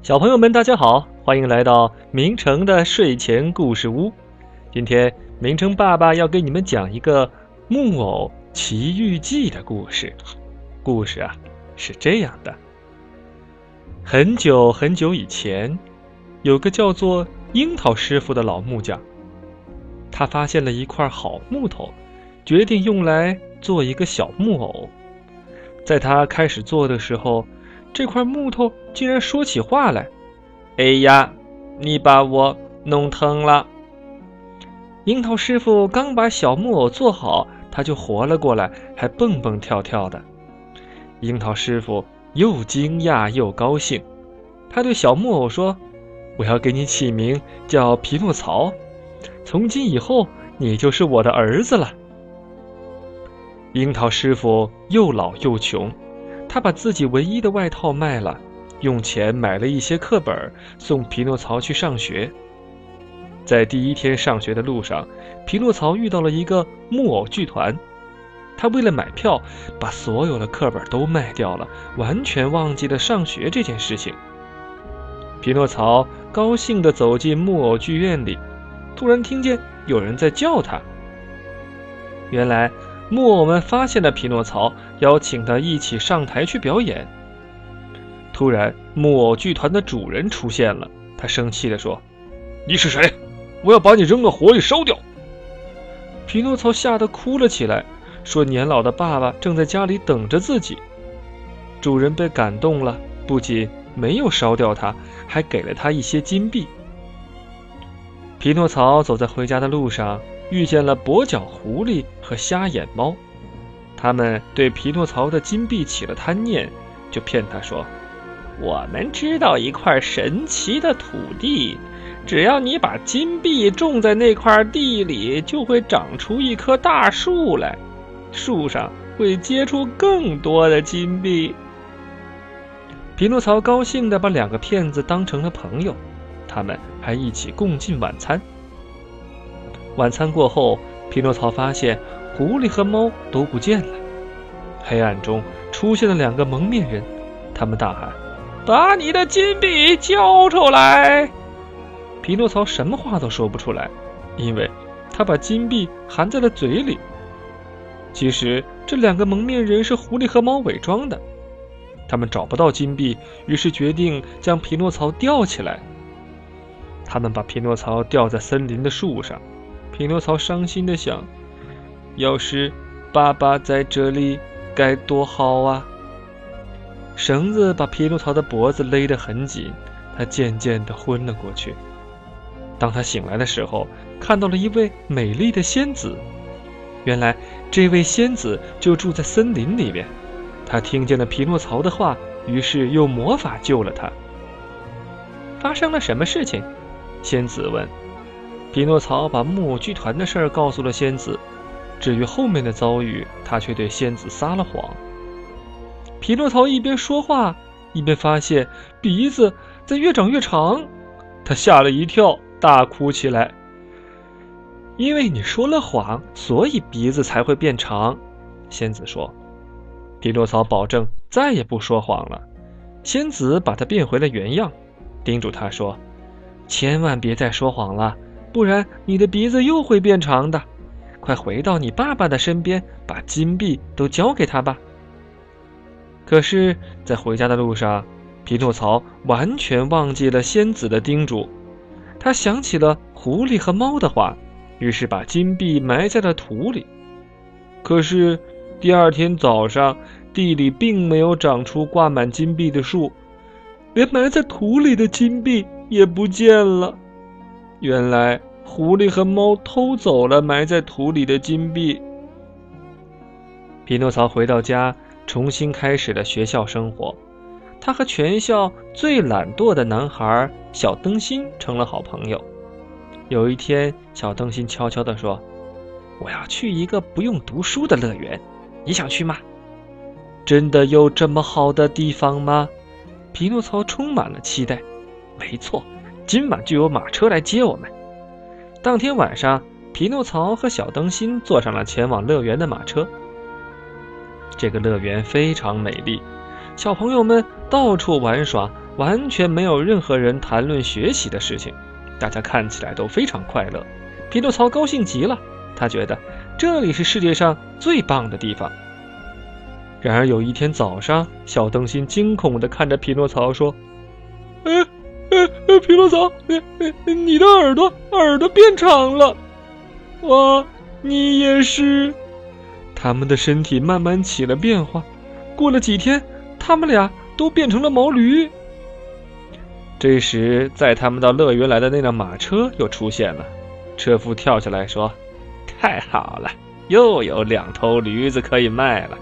小朋友们，大家好，欢迎来到明成的睡前故事屋。今天，明成爸爸要给你们讲一个《木偶奇遇记》的故事。故事啊，是这样的：很久很久以前，有个叫做樱桃师傅的老木匠，他发现了一块好木头，决定用来做一个小木偶。在他开始做的时候，这块木头竟然说起话来：“哎呀，你把我弄疼了！”樱桃师傅刚把小木偶做好，他就活了过来，还蹦蹦跳跳的。樱桃师傅又惊讶又高兴，他对小木偶说：“我要给你起名叫匹诺曹，从今以后你就是我的儿子了。”樱桃师傅又老又穷，他把自己唯一的外套卖了，用钱买了一些课本，送匹诺曹去上学。在第一天上学的路上，匹诺曹遇到了一个木偶剧团，他为了买票，把所有的课本都卖掉了，完全忘记了上学这件事情。匹诺曹高兴地走进木偶剧院里，突然听见有人在叫他。原来。木偶们发现了匹诺曹，邀请他一起上台去表演。突然，木偶剧团的主人出现了，他生气地说：“你是谁？我要把你扔到火里烧掉！”匹诺曹吓得哭了起来，说：“年老的爸爸正在家里等着自己。”主人被感动了，不仅没有烧掉他，还给了他一些金币。匹诺曹走在回家的路上。遇见了跛脚狐狸和瞎眼猫，他们对匹诺曹的金币起了贪念，就骗他说：“我们知道一块神奇的土地，只要你把金币种在那块地里，就会长出一棵大树来，树上会结出更多的金币。”匹诺曹高兴地把两个骗子当成了朋友，他们还一起共进晚餐。晚餐过后，匹诺曹发现狐狸和猫都不见了。黑暗中出现了两个蒙面人，他们大喊：“把你的金币交出来！”匹诺曹什么话都说不出来，因为他把金币含在了嘴里。其实这两个蒙面人是狐狸和猫伪装的，他们找不到金币，于是决定将匹诺曹吊起来。他们把匹诺曹吊在森林的树上。匹诺曹伤心的想：“要是爸爸在这里，该多好啊！”绳子把匹诺曹的脖子勒得很紧，他渐渐地昏了过去。当他醒来的时候，看到了一位美丽的仙子。原来，这位仙子就住在森林里面。他听见了匹诺曹的话，于是用魔法救了他。发生了什么事情？仙子问。匹诺曹把木偶剧团的事儿告诉了仙子，至于后面的遭遇，他却对仙子撒了谎。匹诺曹一边说话，一边发现鼻子在越长越长，他吓了一跳，大哭起来。因为你说了谎，所以鼻子才会变长。仙子说。匹诺曹保证再也不说谎了。仙子把他变回了原样，叮嘱他说：“千万别再说谎了。”不然，你的鼻子又会变长的。快回到你爸爸的身边，把金币都交给他吧。可是，在回家的路上，匹诺曹完全忘记了仙子的叮嘱。他想起了狐狸和猫的话，于是把金币埋在了土里。可是，第二天早上，地里并没有长出挂满金币的树，连埋在土里的金币也不见了。原来狐狸和猫偷走了埋在土里的金币。匹诺曹回到家，重新开始了学校生活。他和全校最懒惰的男孩小灯芯成了好朋友。有一天，小灯芯悄悄地说：“我要去一个不用读书的乐园，你想去吗？”“真的有这么好的地方吗？”匹诺曹充满了期待。“没错。”今晚就有马车来接我们。当天晚上，匹诺曹和小灯芯坐上了前往乐园的马车。这个乐园非常美丽，小朋友们到处玩耍，完全没有任何人谈论学习的事情，大家看起来都非常快乐。匹诺曹高兴极了，他觉得这里是世界上最棒的地方。然而有一天早上，小灯芯惊恐地看着匹诺曹说：“呃呃呃，匹诺曹，你你的耳朵耳朵变长了，哇，你也是。”他们的身体慢慢起了变化，过了几天，他们俩都变成了毛驴。这时，载他们到乐园来的那辆马车又出现了，车夫跳下来说：“太好了，又有两头驴子可以卖了。”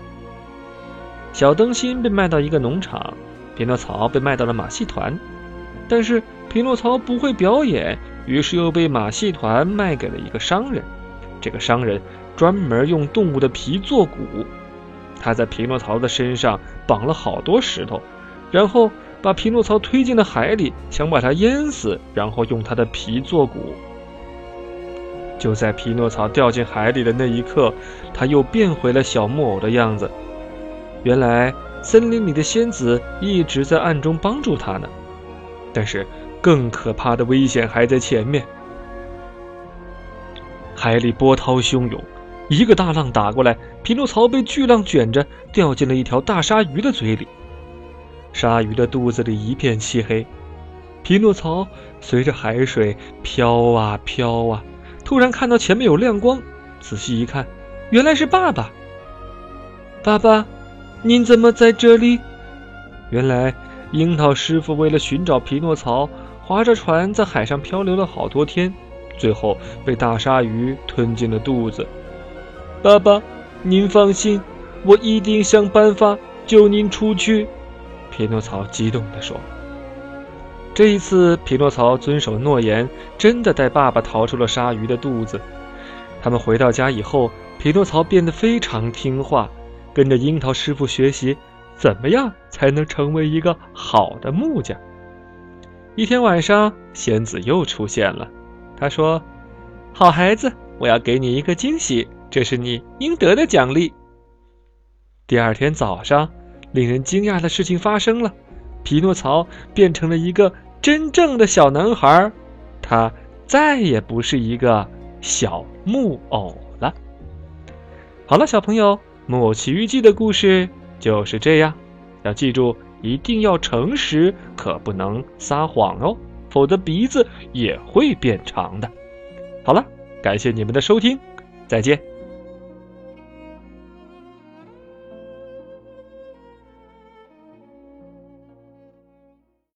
小灯芯被卖到一个农场，匹诺曹被卖到了马戏团，但是匹诺曹不会表演，于是又被马戏团卖给了一个商人。这个商人。专门用动物的皮做鼓，他在匹诺曹的身上绑了好多石头，然后把匹诺曹推进了海里，想把他淹死，然后用他的皮做鼓。就在匹诺曹掉进海里的那一刻，他又变回了小木偶的样子。原来森林里的仙子一直在暗中帮助他呢，但是更可怕的危险还在前面。海里波涛汹涌。一个大浪打过来，匹诺曹被巨浪卷着，掉进了一条大鲨鱼的嘴里。鲨鱼的肚子里一片漆黑，匹诺曹随着海水飘啊飘啊，突然看到前面有亮光，仔细一看，原来是爸爸。爸爸，您怎么在这里？原来樱桃师傅为了寻找匹诺曹，划着船在海上漂流了好多天，最后被大鲨鱼吞进了肚子。爸爸，您放心，我一定想办法救您出去。”匹诺曹激动地说。这一次，匹诺曹遵守诺言，真的带爸爸逃出了鲨鱼的肚子。他们回到家以后，匹诺曹变得非常听话，跟着樱桃师傅学习怎么样才能成为一个好的木匠。一天晚上，仙子又出现了，她说：“好孩子，我要给你一个惊喜。”这是你应得的奖励。第二天早上，令人惊讶的事情发生了，匹诺曹变成了一个真正的小男孩，他再也不是一个小木偶了。好了，小朋友，《木偶奇遇记》的故事就是这样，要记住，一定要诚实，可不能撒谎哦，否则鼻子也会变长的。好了，感谢你们的收听，再见。